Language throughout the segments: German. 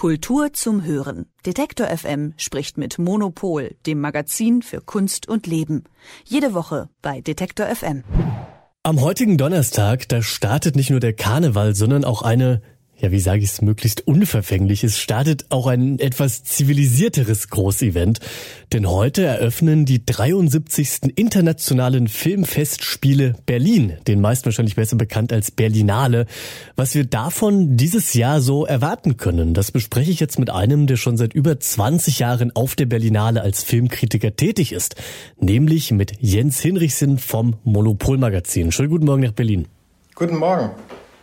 Kultur zum Hören. Detektor FM spricht mit Monopol, dem Magazin für Kunst und Leben. Jede Woche bei Detektor FM. Am heutigen Donnerstag, da startet nicht nur der Karneval, sondern auch eine ja, wie sage ich es, möglichst unverfänglich. Es startet auch ein etwas zivilisierteres Großevent. Denn heute eröffnen die 73. Internationalen Filmfestspiele Berlin, den meisten wahrscheinlich besser bekannt als Berlinale. Was wir davon dieses Jahr so erwarten können, das bespreche ich jetzt mit einem, der schon seit über 20 Jahren auf der Berlinale als Filmkritiker tätig ist. Nämlich mit Jens Hinrichsen vom Monopolmagazin. Schönen guten Morgen nach Berlin. Guten Morgen.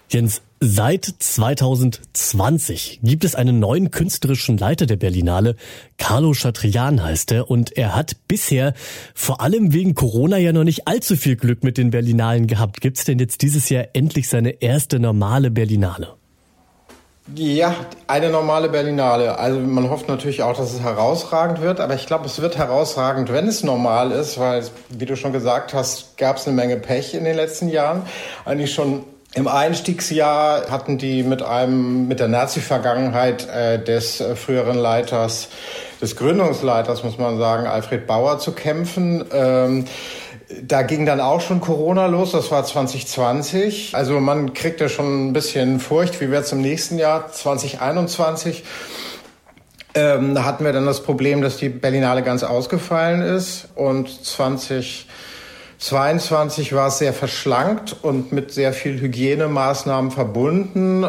Jens, Seit 2020 gibt es einen neuen künstlerischen Leiter der Berlinale. Carlo Chatrian heißt er und er hat bisher vor allem wegen Corona ja noch nicht allzu viel Glück mit den Berlinalen gehabt. Gibt es denn jetzt dieses Jahr endlich seine erste normale Berlinale? Ja, eine normale Berlinale. Also man hofft natürlich auch, dass es herausragend wird, aber ich glaube, es wird herausragend, wenn es normal ist, weil, wie du schon gesagt hast, gab es eine Menge Pech in den letzten Jahren. Eigentlich schon im Einstiegsjahr hatten die mit einem, mit der Nazi-Vergangenheit äh, des äh, früheren Leiters, des Gründungsleiters, muss man sagen, Alfred Bauer zu kämpfen. Ähm, da ging dann auch schon Corona los, das war 2020. Also man kriegte schon ein bisschen Furcht, wie wird es im nächsten Jahr, 2021. Ähm, da hatten wir dann das Problem, dass die Berlinale ganz ausgefallen ist und 20 22 war es sehr verschlankt und mit sehr viel Hygienemaßnahmen verbunden. Äh,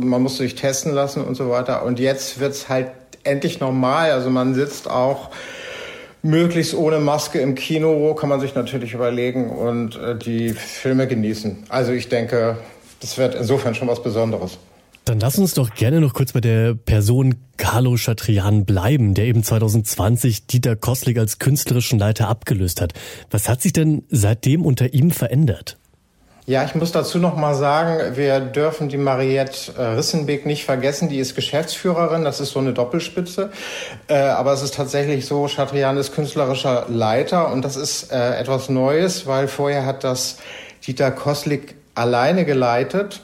man musste sich testen lassen und so weiter. Und jetzt wird es halt endlich normal. Also man sitzt auch möglichst ohne Maske im Kino, kann man sich natürlich überlegen und äh, die Filme genießen. Also ich denke, das wird insofern schon was Besonderes. Dann lass uns doch gerne noch kurz bei der Person Carlo Chatrian bleiben, der eben 2020 Dieter Koslik als künstlerischen Leiter abgelöst hat. Was hat sich denn seitdem unter ihm verändert? Ja, ich muss dazu noch mal sagen, wir dürfen die Mariette äh, Rissenbeck nicht vergessen. Die ist Geschäftsführerin, das ist so eine Doppelspitze. Äh, aber es ist tatsächlich so, Chatrian ist künstlerischer Leiter und das ist äh, etwas Neues, weil vorher hat das Dieter Koslik alleine geleitet.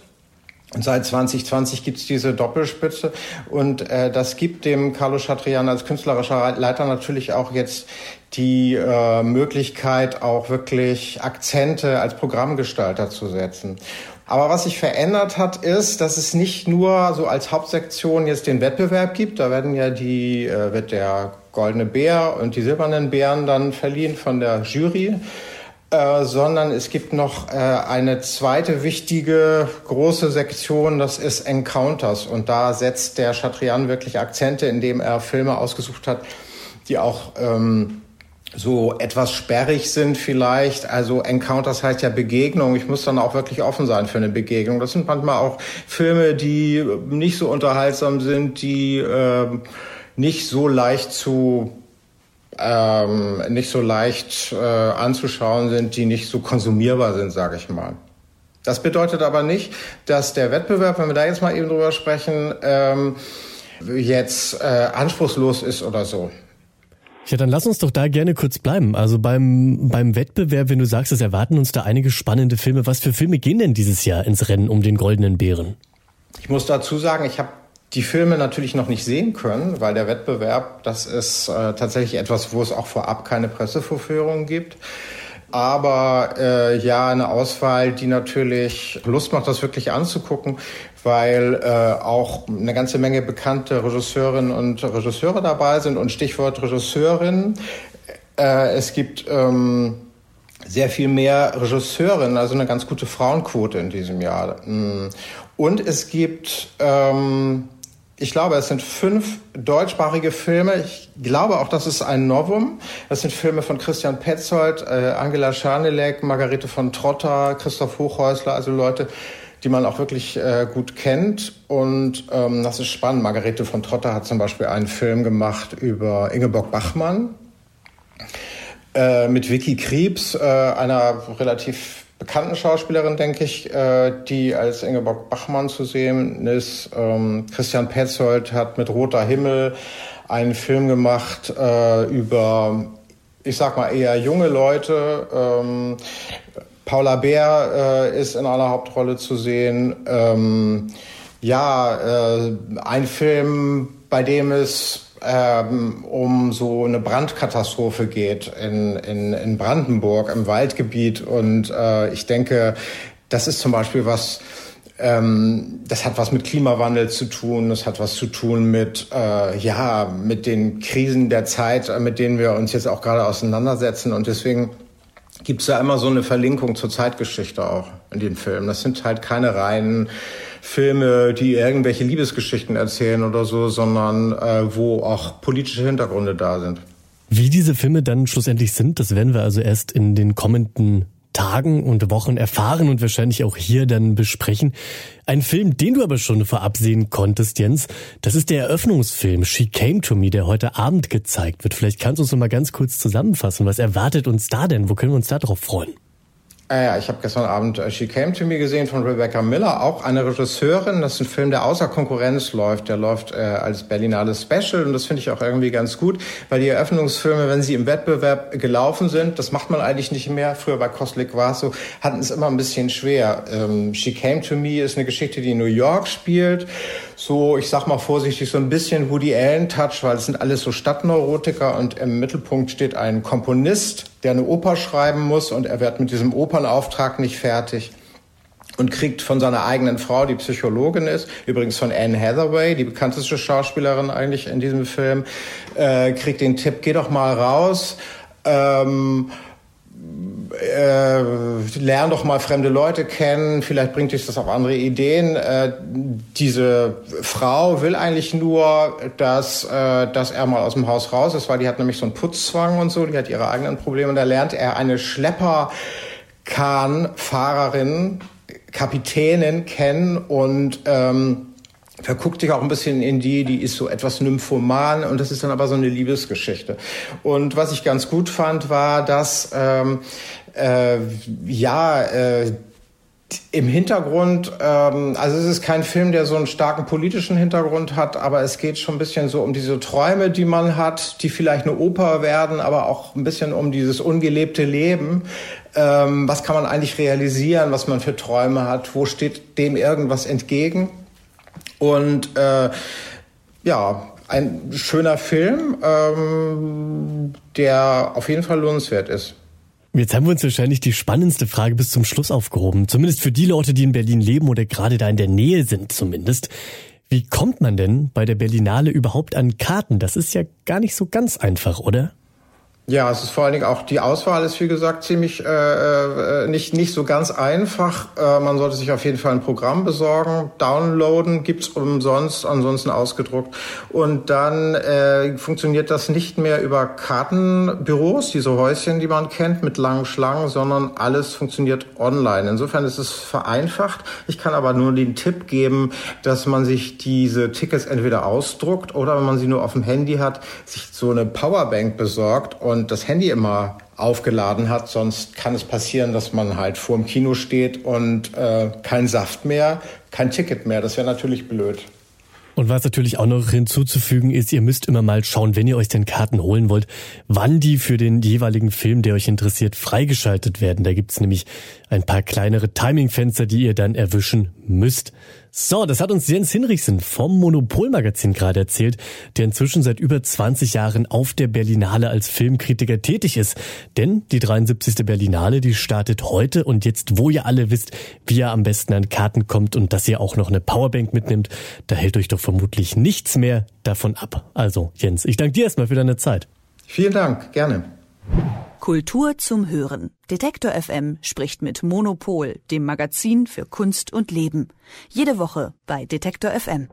Seit 2020 gibt's diese Doppelspitze und äh, das gibt dem Carlo Chatrian als künstlerischer Leiter natürlich auch jetzt die äh, Möglichkeit, auch wirklich Akzente als Programmgestalter zu setzen. Aber was sich verändert hat, ist, dass es nicht nur so als Hauptsektion jetzt den Wettbewerb gibt. Da werden ja die, äh, wird der goldene Bär und die silbernen Bären dann verliehen von der Jury äh, sondern es gibt noch äh, eine zweite wichtige große Sektion, das ist Encounters. Und da setzt der Chatrian wirklich Akzente, indem er Filme ausgesucht hat, die auch ähm, so etwas sperrig sind vielleicht. Also Encounters heißt ja Begegnung. Ich muss dann auch wirklich offen sein für eine Begegnung. Das sind manchmal auch Filme, die nicht so unterhaltsam sind, die äh, nicht so leicht zu ähm, nicht so leicht äh, anzuschauen sind, die nicht so konsumierbar sind, sage ich mal. Das bedeutet aber nicht, dass der Wettbewerb, wenn wir da jetzt mal eben drüber sprechen, ähm, jetzt äh, anspruchslos ist oder so. Ja, dann lass uns doch da gerne kurz bleiben. Also beim, beim Wettbewerb, wenn du sagst, es erwarten uns da einige spannende Filme. Was für Filme gehen denn dieses Jahr ins Rennen um den goldenen Bären? Ich muss dazu sagen, ich habe die Filme natürlich noch nicht sehen können, weil der Wettbewerb, das ist äh, tatsächlich etwas, wo es auch vorab keine Pressevorführungen gibt. Aber äh, ja, eine Auswahl, die natürlich Lust macht, das wirklich anzugucken, weil äh, auch eine ganze Menge bekannte Regisseurinnen und Regisseure dabei sind. Und Stichwort Regisseurin, äh, es gibt ähm, sehr viel mehr Regisseurinnen, also eine ganz gute Frauenquote in diesem Jahr. Mm. Und es gibt ähm, ich glaube, es sind fünf deutschsprachige Filme. Ich glaube auch, das ist ein Novum. Das sind Filme von Christian Petzold, äh, Angela Scharnelek, Margarete von Trotter, Christoph Hochhäusler, also Leute, die man auch wirklich äh, gut kennt. Und ähm, das ist spannend. Margarete von Trotter hat zum Beispiel einen Film gemacht über Ingeborg Bachmann äh, mit Vicky Kriebs, äh, einer relativ bekannten Schauspielerin, denke ich, äh, die als Ingeborg Bachmann zu sehen ist. Ähm, Christian Petzold hat mit Roter Himmel einen Film gemacht äh, über, ich sag mal, eher junge Leute. Ähm, Paula Bär äh, ist in einer Hauptrolle zu sehen. Ähm, Ja, äh, ein Film, bei dem es ähm, um so eine Brandkatastrophe geht in, in, in Brandenburg im Waldgebiet. Und äh, ich denke, das ist zum Beispiel was, ähm, das hat was mit Klimawandel zu tun, das hat was zu tun mit, äh, ja, mit den Krisen der Zeit, äh, mit denen wir uns jetzt auch gerade auseinandersetzen. Und deswegen gibt es da immer so eine Verlinkung zur Zeitgeschichte auch in den Filmen. Das sind halt keine reinen Filme, die irgendwelche Liebesgeschichten erzählen oder so, sondern äh, wo auch politische Hintergründe da sind. Wie diese Filme dann schlussendlich sind, das werden wir also erst in den kommenden Tagen und Wochen erfahren und wahrscheinlich auch hier dann besprechen. Ein Film, den du aber schon vorab sehen konntest, Jens, das ist der Eröffnungsfilm She Came to Me, der heute Abend gezeigt wird. Vielleicht kannst du uns noch mal ganz kurz zusammenfassen. Was erwartet uns da denn? Wo können wir uns da drauf freuen? Ah ja, ich habe gestern Abend äh, She Came to Me gesehen von Rebecca Miller, auch eine Regisseurin. Das ist ein Film, der außer Konkurrenz läuft. Der läuft äh, als Berlinale Special und das finde ich auch irgendwie ganz gut, weil die Eröffnungsfilme, wenn sie im Wettbewerb gelaufen sind, das macht man eigentlich nicht mehr. Früher bei Kostlik war es so, hatten es immer ein bisschen schwer. Ähm, She Came to Me ist eine Geschichte, die in New York spielt. So, ich sag mal vorsichtig, so ein bisschen Woody Allen Touch, weil es sind alles so Stadtneurotiker und im Mittelpunkt steht ein Komponist, der eine Oper schreiben muss und er wird mit diesem Opernauftrag nicht fertig und kriegt von seiner eigenen Frau, die Psychologin ist, übrigens von Anne Hathaway, die bekannteste Schauspielerin eigentlich in diesem Film, äh, kriegt den Tipp, geh doch mal raus. Ähm, äh, lern doch mal fremde Leute kennen, vielleicht bringt dich das auf andere Ideen. Äh, diese Frau will eigentlich nur, dass, äh, dass er mal aus dem Haus raus ist, weil die hat nämlich so einen Putzzwang und so, die hat ihre eigenen Probleme. Und da lernt er eine Schlepperkahn-Fahrerin, Kapitänin kennen und ähm, verguckt sich auch ein bisschen in die, die ist so etwas nymphoman und das ist dann aber so eine Liebesgeschichte. Und was ich ganz gut fand, war, dass ähm, äh, ja äh, im Hintergrund, ähm, also es ist kein Film, der so einen starken politischen Hintergrund hat, aber es geht schon ein bisschen so um diese Träume, die man hat, die vielleicht eine Oper werden, aber auch ein bisschen um dieses ungelebte Leben. Ähm, was kann man eigentlich realisieren, was man für Träume hat? Wo steht dem irgendwas entgegen? Und äh, ja, ein schöner Film, ähm, der auf jeden Fall lohnenswert ist. Jetzt haben wir uns wahrscheinlich die spannendste Frage bis zum Schluss aufgehoben. Zumindest für die Leute, die in Berlin leben oder gerade da in der Nähe sind zumindest. Wie kommt man denn bei der Berlinale überhaupt an Karten? Das ist ja gar nicht so ganz einfach, oder? Ja, es ist vor allen Dingen auch die Auswahl ist wie gesagt ziemlich äh, äh, nicht nicht so ganz einfach. Äh, man sollte sich auf jeden Fall ein Programm besorgen, downloaden gibt's umsonst, ansonsten ausgedruckt und dann äh, funktioniert das nicht mehr über Kartenbüros, diese Häuschen, die man kennt mit langen Schlangen, sondern alles funktioniert online. Insofern ist es vereinfacht. Ich kann aber nur den Tipp geben, dass man sich diese Tickets entweder ausdruckt oder wenn man sie nur auf dem Handy hat, sich so eine Powerbank besorgt und das Handy immer aufgeladen hat. Sonst kann es passieren, dass man halt vor dem Kino steht und äh, kein Saft mehr, kein Ticket mehr. Das wäre natürlich blöd. Und was natürlich auch noch hinzuzufügen ist, ihr müsst immer mal schauen, wenn ihr euch denn Karten holen wollt, wann die für den jeweiligen Film, der euch interessiert, freigeschaltet werden. Da gibt's nämlich ein paar kleinere Timingfenster, die ihr dann erwischen müsst. So, das hat uns Jens Hinrichsen vom Monopolmagazin gerade erzählt, der inzwischen seit über 20 Jahren auf der Berlinale als Filmkritiker tätig ist. Denn die 73. Berlinale, die startet heute und jetzt, wo ihr alle wisst, wie ihr am besten an Karten kommt und dass ihr auch noch eine Powerbank mitnimmt, da hält euch doch vermutlich nichts mehr davon ab. Also, Jens, ich danke dir erstmal für deine Zeit. Vielen Dank, gerne. Kultur zum Hören. Detektor FM spricht mit Monopol, dem Magazin für Kunst und Leben. Jede Woche bei Detektor FM.